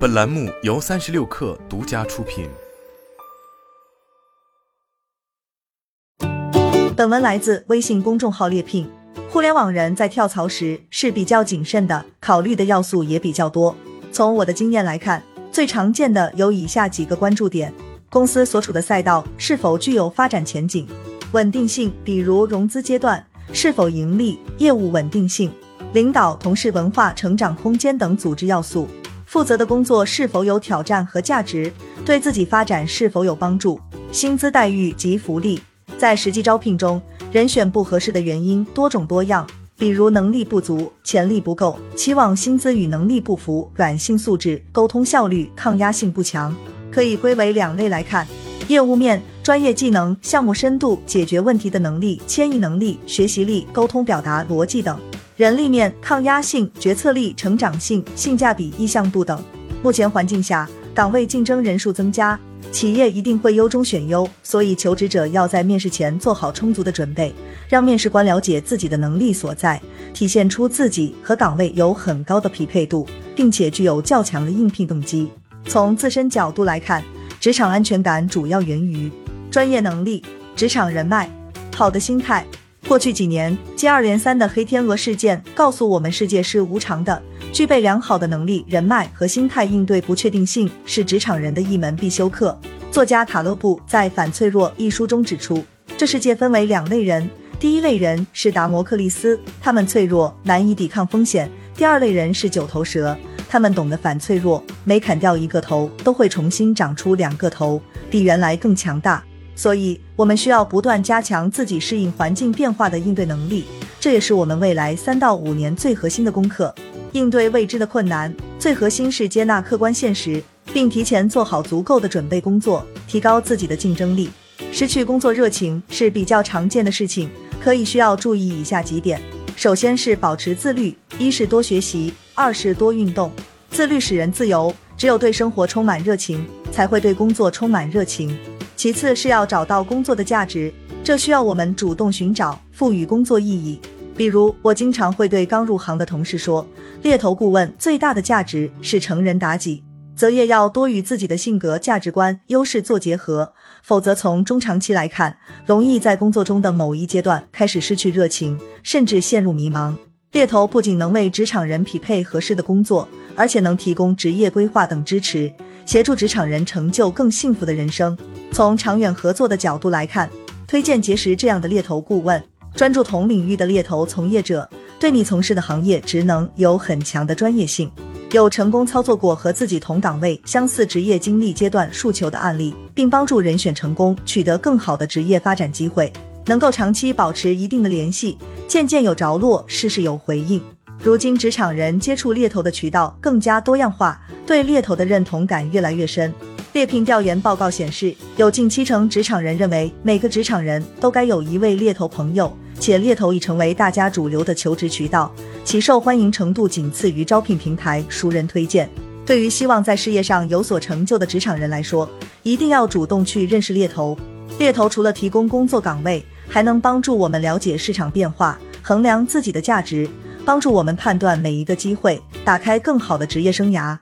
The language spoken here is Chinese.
本栏目由三十六氪独家出品。本文来自微信公众号猎聘。互联网人在跳槽时是比较谨慎的，考虑的要素也比较多。从我的经验来看，最常见的有以下几个关注点：公司所处的赛道是否具有发展前景、稳定性，比如融资阶段是否盈利、业务稳定性、领导同事文化、成长空间等组织要素。负责的工作是否有挑战和价值，对自己发展是否有帮助？薪资待遇及福利，在实际招聘中，人选不合适的原因多种多样，比如能力不足、潜力不够、期望薪资与能力不符、软性素质、沟通效率、抗压性不强，可以归为两类来看：业务面、专业技能、项目深度、解决问题的能力、迁移能力、学习力、沟通表达、逻辑等。人力面抗压性、决策力、成长性、性价比、意向度等。目前环境下，岗位竞争人数增加，企业一定会优中选优，所以求职者要在面试前做好充足的准备，让面试官了解自己的能力所在，体现出自己和岗位有很高的匹配度，并且具有较强的应聘动机。从自身角度来看，职场安全感主要源于专业能力、职场人脉、好的心态。过去几年接二连三的黑天鹅事件告诉我们，世界是无常的。具备良好的能力、人脉和心态应对不确定性，是职场人的一门必修课。作家塔勒布在《反脆弱》一书中指出，这世界分为两类人：第一类人是达摩克利斯，他们脆弱，难以抵抗风险；第二类人是九头蛇，他们懂得反脆弱，每砍掉一个头，都会重新长出两个头，比原来更强大。所以，我们需要不断加强自己适应环境变化的应对能力，这也是我们未来三到五年最核心的功课。应对未知的困难，最核心是接纳客观现实，并提前做好足够的准备工作，提高自己的竞争力。失去工作热情是比较常见的事情，可以需要注意以下几点：首先是保持自律，一是多学习，二是多运动。自律使人自由，只有对生活充满热情，才会对工作充满热情。其次是要找到工作的价值，这需要我们主动寻找，赋予工作意义。比如，我经常会对刚入行的同事说，猎头顾问最大的价值是成人达己，择业要多与自己的性格、价值观、优势做结合，否则从中长期来看，容易在工作中的某一阶段开始失去热情，甚至陷入迷茫。猎头不仅能为职场人匹配合适的工作，而且能提供职业规划等支持。协助职场人成就更幸福的人生。从长远合作的角度来看，推荐结识这样的猎头顾问，专注同领域的猎头从业者，对你从事的行业职能有很强的专业性，有成功操作过和自己同岗位、相似职业经历阶段诉求的案例，并帮助人选成功取得更好的职业发展机会，能够长期保持一定的联系，渐渐有着落，事事有回应。如今，职场人接触猎头的渠道更加多样化，对猎头的认同感越来越深。猎聘调研报告显示，有近七成职场人认为每个职场人都该有一位猎头朋友，且猎头已成为大家主流的求职渠道，其受欢迎程度仅次于招聘平台、熟人推荐。对于希望在事业上有所成就的职场人来说，一定要主动去认识猎头。猎头除了提供工作岗位，还能帮助我们了解市场变化，衡量自己的价值。帮助我们判断每一个机会，打开更好的职业生涯。